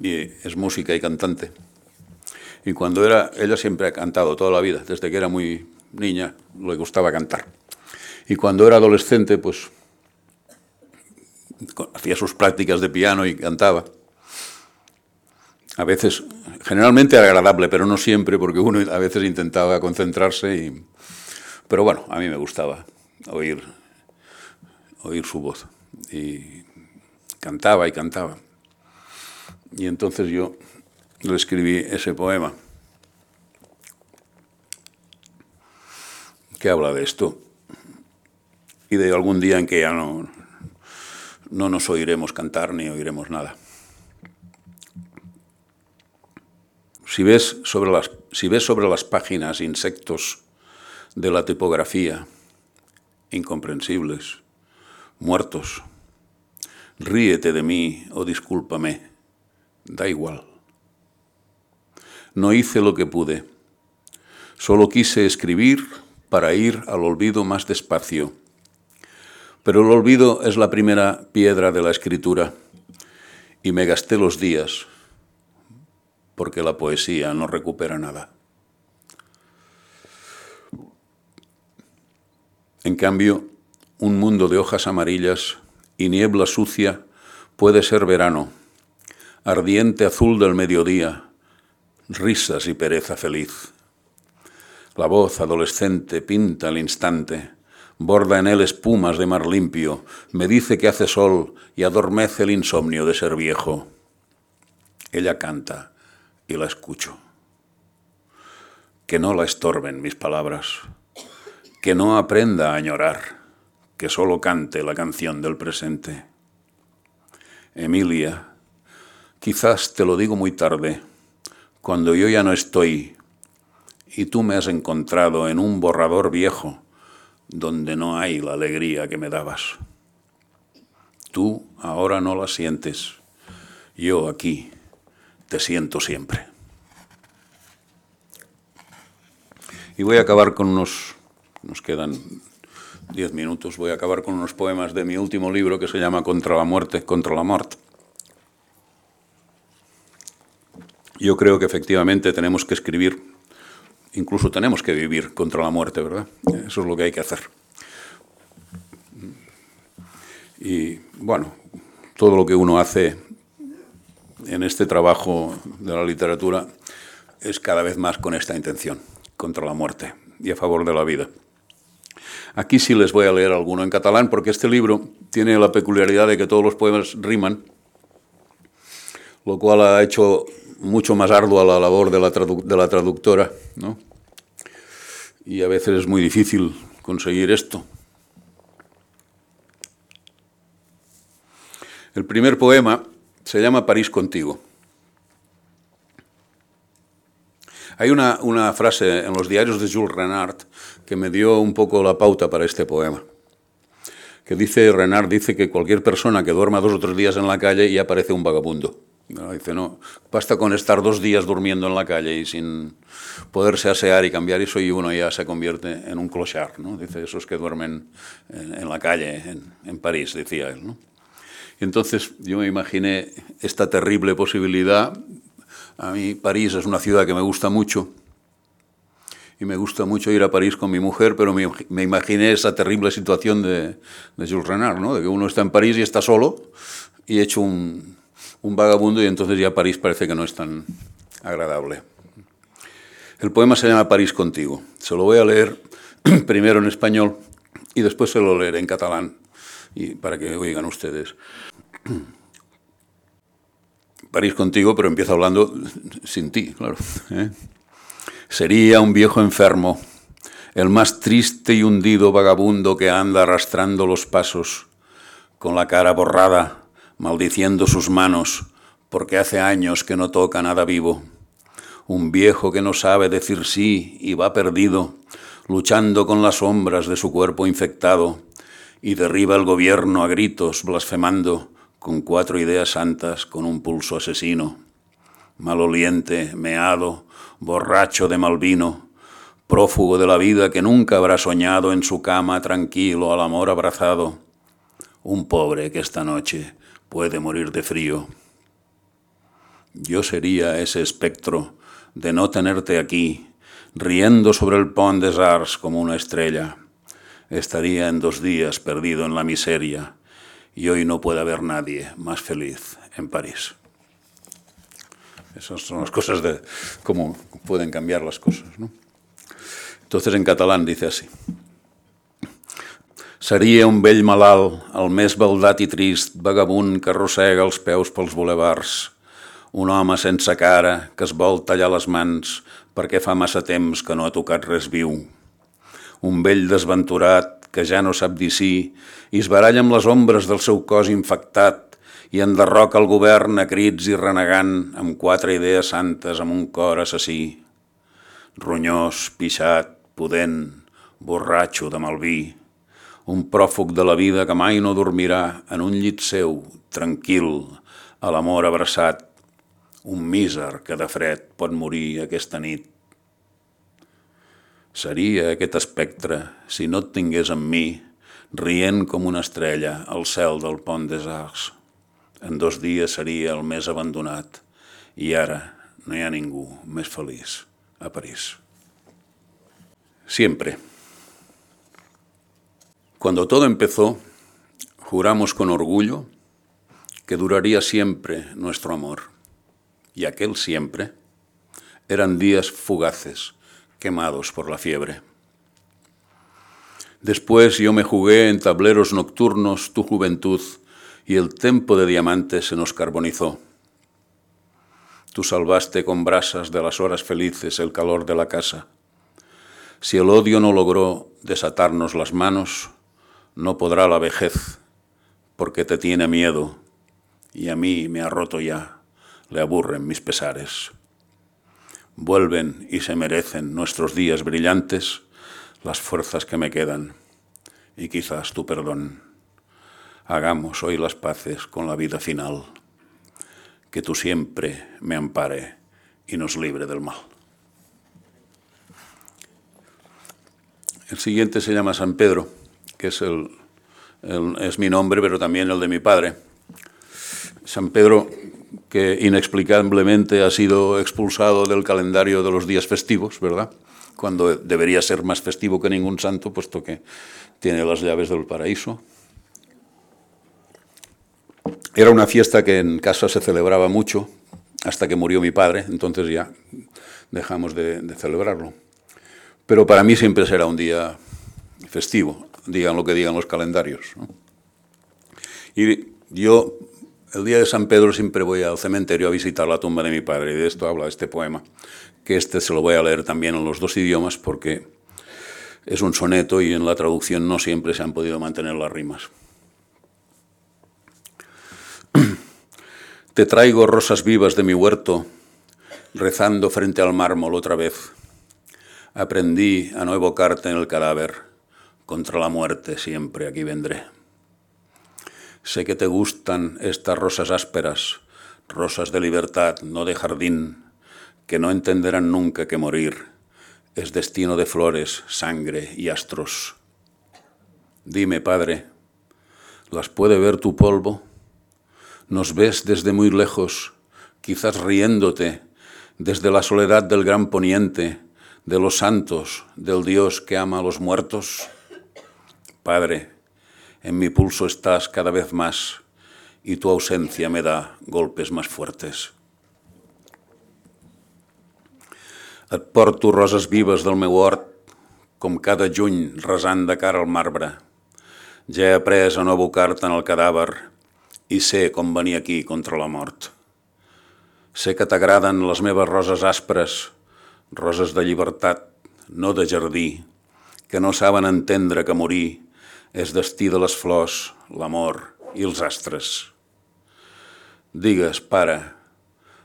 y es música y cantante. Y cuando era, ella siempre ha cantado toda la vida, desde que era muy niña le gustaba cantar. Y cuando era adolescente, pues hacía sus prácticas de piano y cantaba. A veces, generalmente era agradable, pero no siempre, porque uno a veces intentaba concentrarse. Y, pero bueno, a mí me gustaba oír, oír su voz. Y cantaba y cantaba. Y entonces yo le escribí ese poema que habla de esto y de algún día en que ya no, no nos oiremos cantar ni oiremos nada. Si ves, sobre las, si ves sobre las páginas insectos de la tipografía, incomprensibles, muertos, ríete de mí o discúlpame, da igual. No hice lo que pude, solo quise escribir para ir al olvido más despacio. Pero el olvido es la primera piedra de la escritura y me gasté los días porque la poesía no recupera nada. En cambio, un mundo de hojas amarillas y niebla sucia puede ser verano, ardiente azul del mediodía, risas y pereza feliz. La voz adolescente pinta el instante, borda en él espumas de mar limpio, me dice que hace sol y adormece el insomnio de ser viejo. Ella canta y la escucho. Que no la estorben mis palabras, que no aprenda a llorar, que solo cante la canción del presente. Emilia, quizás te lo digo muy tarde, cuando yo ya no estoy y tú me has encontrado en un borrador viejo donde no hay la alegría que me dabas. Tú ahora no la sientes, yo aquí te siento siempre. Y voy a acabar con unos, nos quedan diez minutos, voy a acabar con unos poemas de mi último libro que se llama Contra la muerte, contra la muerte. Yo creo que efectivamente tenemos que escribir incluso tenemos que vivir contra la muerte, ¿verdad? Eso es lo que hay que hacer. Y bueno, todo lo que uno hace en este trabajo de la literatura es cada vez más con esta intención, contra la muerte y a favor de la vida. Aquí sí les voy a leer alguno en catalán porque este libro tiene la peculiaridad de que todos los poemas riman, lo cual ha hecho mucho más ardua la labor de la, traductora, ¿no? Y a veces es muy difícil conseguir esto. El primer poema se llama París contigo. Hay una, frase en los diarios de Jules Renard que me dio un poco la pauta para este poema. Que dice, Renard dice que cualquier persona que duerma dos o tres días en la calle ya parece un vagabundo. Dice, no, basta con estar dos días durmiendo en la calle y sin poderse asear y cambiar eso y uno ya se convierte en un clochard, ¿no? Dice, esos que duermen en, la calle, en, París, decía él, ¿no? Entonces yo me imaginé esta terrible posibilidad. A mí París es una ciudad que me gusta mucho y me gusta mucho ir a París con mi mujer, pero me, imaginé esa terrible situación de, de, Jules Renard, ¿no? de que uno está en París y está solo y hecho un, un vagabundo y entonces ya París parece que no es tan agradable. El poema se llama París contigo. Se lo voy a leer primero en español y después se lo leeré en catalán y para que oigan ustedes. París contigo, pero empiezo hablando sin ti, claro. ¿eh? Sería un viejo enfermo, el más triste y hundido vagabundo que anda arrastrando los pasos, con la cara borrada, maldiciendo sus manos, porque hace años que no toca nada vivo. Un viejo que no sabe decir sí y va perdido, luchando con las sombras de su cuerpo infectado, y derriba el gobierno a gritos, blasfemando, con cuatro ideas santas, con un pulso asesino. Maloliente, meado, borracho de mal vino, prófugo de la vida que nunca habrá soñado en su cama tranquilo al amor abrazado. Un pobre que esta noche puede morir de frío. Yo sería ese espectro de no tenerte aquí, riendo sobre el Pont des Arts como una estrella. Estaría en dos días perdido en la miseria y hoy no puede haber nadie más feliz en París. Esas son las cosas de cómo pueden cambiar las cosas. ¿no? Entonces en catalán dice así. Seria un vell malalt, el més baldat i trist, vagabund que arrossega els peus pels bulevards. Un home sense cara que es vol tallar les mans perquè fa massa temps que no ha tocat res viu. Un vell desventurat que ja no sap dir sí i es baralla amb les ombres del seu cos infectat i enderroca el govern a crits i renegant amb quatre idees santes amb un cor assassí. Ronyós, pixat, pudent, borratxo de malví un pròfug de la vida que mai no dormirà en un llit seu, tranquil, a l'amor abraçat, un míser que de fred pot morir aquesta nit. Seria aquest espectre, si no et tingués amb mi, rient com una estrella al cel del pont des Arcs. En dos dies seria el més abandonat i ara no hi ha ningú més feliç a París. Siempre. Cuando todo empezó, juramos con orgullo que duraría siempre nuestro amor. Y aquel siempre eran días fugaces, quemados por la fiebre. Después yo me jugué en tableros nocturnos tu juventud y el tempo de diamantes se nos carbonizó. Tú salvaste con brasas de las horas felices el calor de la casa. Si el odio no logró desatarnos las manos, no podrá la vejez, porque te tiene miedo, y a mí me ha roto ya, le aburren mis pesares. Vuelven y se merecen nuestros días brillantes las fuerzas que me quedan, y quizás tu perdón. Hagamos hoy las paces con la vida final, que tú siempre me ampare y nos libre del mal. El siguiente se llama San Pedro que es, el, es mi nombre, pero también el de mi padre. San Pedro, que inexplicablemente ha sido expulsado del calendario de los días festivos, ¿verdad? Cuando debería ser más festivo que ningún santo, puesto que tiene las llaves del paraíso. Era una fiesta que en casa se celebraba mucho, hasta que murió mi padre, entonces ya dejamos de, celebrarlo. Pero para mí siempre será un día festivo, digan lo que digan los calendarios. Y yo, el día de San Pedro, siempre voy al cementerio a visitar la tumba de mi padre, y de esto habla este poema, que este se lo voy a leer también en los dos idiomas porque es un soneto y en la traducción no siempre se han podido mantener las rimas. Te traigo rosas vivas de mi huerto, rezando frente al mármol otra vez. Aprendí a no evocarte en el cadáver contra la muerte siempre aquí vendré. Sé que te gustan estas rosas ásperas, rosas de libertad, no de jardín, que no entenderán nunca que morir es destino de flores, sangre y astros. Dime, Padre, ¿las puede ver tu polvo? ¿Nos ves desde muy lejos, quizás riéndote, desde la soledad del gran poniente, de los santos, del Dios que ama a los muertos? Padre, en mi pulso estás cada vez más y tu ausencia me da golpes más fuertes. Et porto roses vives del meu hort, com cada juny resant de cara al marbre. Ja he après a no abocar-te en el cadàver i sé com venir aquí contra la mort. Sé que t'agraden les meves roses aspres, roses de llibertat, no de jardí, que no saben entendre que morir és destí de les flors, l'amor i els astres. Digues, pare,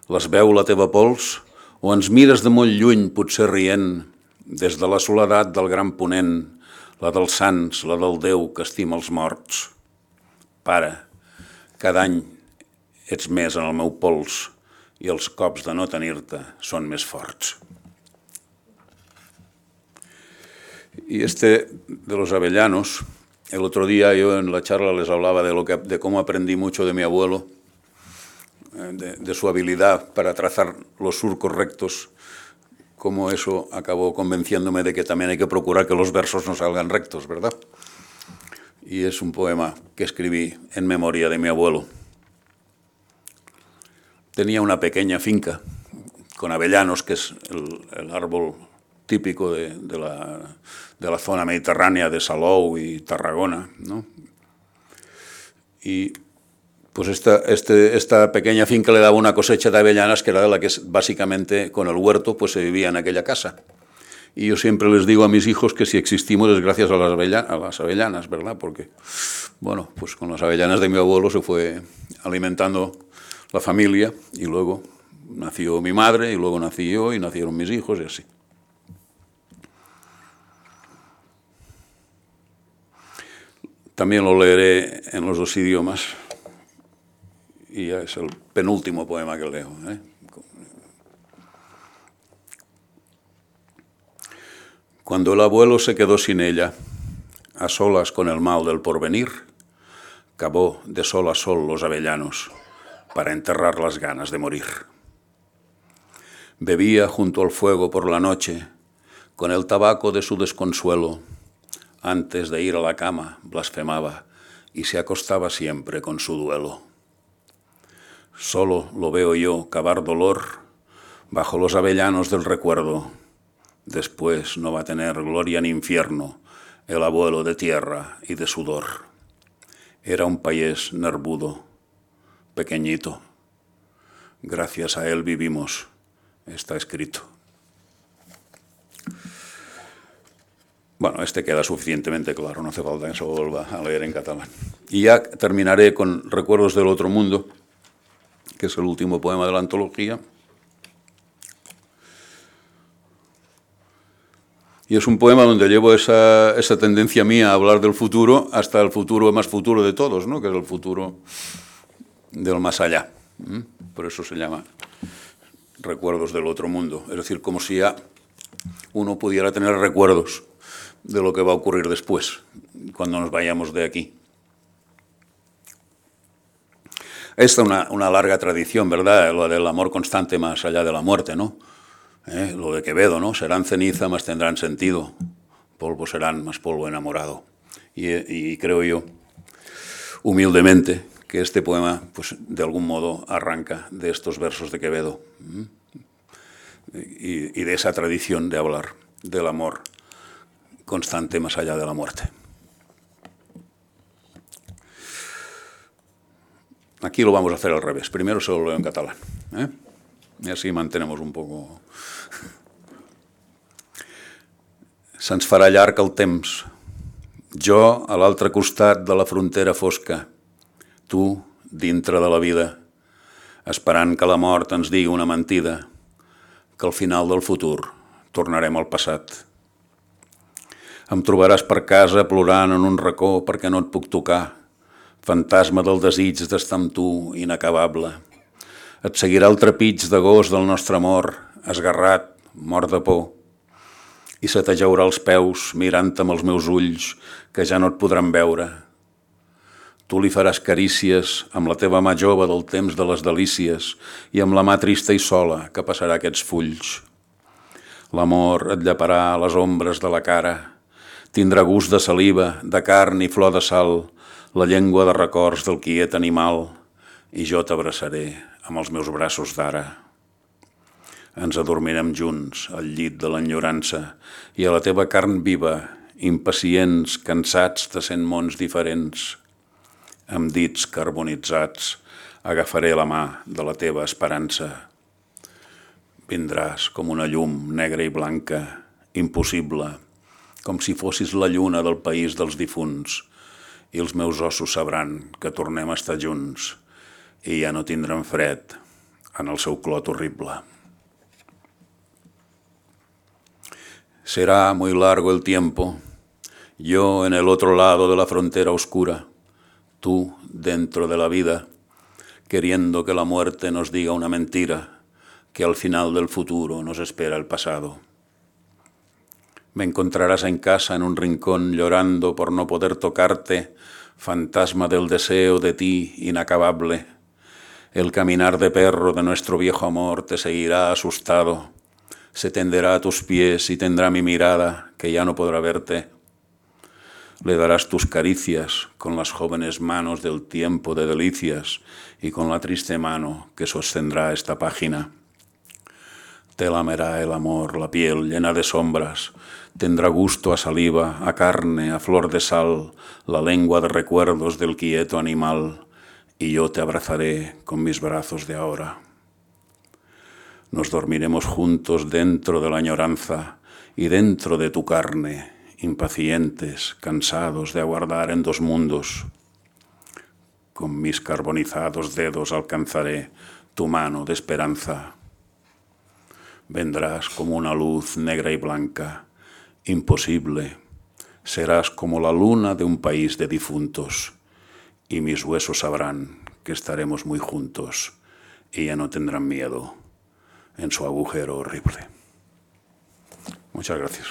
les veu la teva pols o ens mires de molt lluny, potser rient, des de la soledat del gran ponent, la dels sants, la del Déu que estima els morts. Pare, cada any ets més en el meu pols i els cops de no tenir-te són més forts. Y este de los avellanos, el otro día yo en la charla les hablaba de, lo que, de cómo aprendí mucho de mi abuelo, de, su habilidad para trazar los surcos rectos, como eso acabó convenciéndome de que también hay que procurar que los versos no salgan rectos, ¿verdad? Y es un poema que escribí en memoria de mi abuelo. Tenía una pequeña finca con avellanos, que es el, árbol típico de, la, de, la, zona mediterránea de Salou y Tarragona, ¿no? Y pues esta, este, esta pequeña finca le daba una cosecha de avellanas que era de la que básicamente con el huerto pues se vivía en aquella casa. Y yo siempre les digo a mis hijos que si existimos es gracias a las, avellanas, a las avellanas, ¿verdad? Porque, bueno, pues con las avellanas de mi abuelo se fue alimentando la familia y luego nació mi madre y luego nací yo y nacieron mis hijos y así. También lo leeré en los dos idiomas y es el penúltimo poema que leo. ¿eh? Cuando el abuelo se quedó sin ella, a solas con el mal del porvenir, cavó de sol a sol los avellanos para enterrar las ganas de morir. Bebía junto al fuego por la noche, con el tabaco de su desconsuelo. Antes de ir a la cama, blasfemaba y se acostaba siempre con su duelo. Solo lo veo yo cavar dolor bajo los avellanos del recuerdo. Después no va a tener gloria en infierno el abuelo de tierra y de sudor. Era un país nervudo, pequeñito. Gracias a él vivimos, está escrito. Bueno, este queda suficientemente claro, no hace falta que se vuelva a leer en catalán. Y ya terminaré con Recuerdos del Otro Mundo que es el último poema de la antología. Y es un poema donde llevo esa, tendencia mía a hablar del futuro hasta el futuro más futuro de todos, ¿no? que es el futuro del más allá. Por eso se llama Recuerdos del otro mundo. Es decir, como si ya uno pudiera tener recuerdos de lo que va a ocurrir después, cuando nos vayamos de aquí. Esta es una, una, larga tradición, ¿verdad? Lo del amor constante más allá de la muerte, ¿no? ¿Eh? Lo de Quevedo, ¿no? Serán ceniza, más tendrán sentido. Polvo serán, más polvo enamorado. Y, creo yo, humildemente, que este poema, pues de algún modo, arranca de estos versos de Quevedo y, y de esa tradición de hablar del amor constante más allá de la muerte. Aquí lo vamos a hacer al revés. Primero se lo leo en catalán. ¿eh? I així mantenemos un poco... Se'ns farà llarg el temps. Jo a l'altre costat de la frontera fosca. Tu dintre de la vida, esperant que la mort ens digui una mentida, que al final del futur tornarem al passat. Em trobaràs per casa plorant en un racó perquè no et puc tocar, fantasma del desig d'estar amb tu, inacabable. Et seguirà el trepig d'agost del nostre amor, esgarrat, mort de por, i se t'ajaurà els peus mirant amb els meus ulls que ja no et podran veure. Tu li faràs carícies amb la teva mà jove del temps de les delícies i amb la mà trista i sola que passarà aquests fulls. L'amor et llaparà les ombres de la cara, tindrà gust de saliva, de carn i flor de sal, la llengua de records del quiet animal, i jo t'abraçaré amb els meus braços d'ara. Ens adormirem junts al llit de l'enyorança i a la teva carn viva, impacients, cansats de cent mons diferents. Amb dits carbonitzats agafaré la mà de la teva esperança. Vindràs com una llum negra i blanca, impossible, com si fossis la lluna del país dels difunts, i els meus ossos sabran que tornem a estar junts i ja no tindran fred en el seu clot horrible. Será muy largo el tiempo, yo en el otro lado de la frontera oscura, tú dentro de la vida, queriendo que la muerte nos diga una mentira, que al final del futuro nos espera el pasado. Me encontrarás en casa en un rincón llorando por no poder tocarte, fantasma del deseo de ti inacabable. El caminar de perro de nuestro viejo amor te seguirá asustado, se tenderá a tus pies y tendrá mi mirada, que ya no podrá verte. Le darás tus caricias con las jóvenes manos del tiempo de delicias y con la triste mano que sostendrá esta página. Te lamerá el amor, la piel llena de sombras, tendrá gusto a saliva, a carne, a flor de sal, la lengua de recuerdos del quieto animal, y yo te abrazaré con mis brazos de ahora. Nos dormiremos juntos dentro de la añoranza y dentro de tu carne, impacientes, cansados de aguardar en dos mundos. Con mis carbonizados dedos alcanzaré tu mano de esperanza vendrás como una luz negra y blanca, imposible, serás como la luna de un país de difuntos, y mis huesos sabrán que estaremos muy juntos y ya no tendrán miedo en su agujero horrible. Muchas gracias.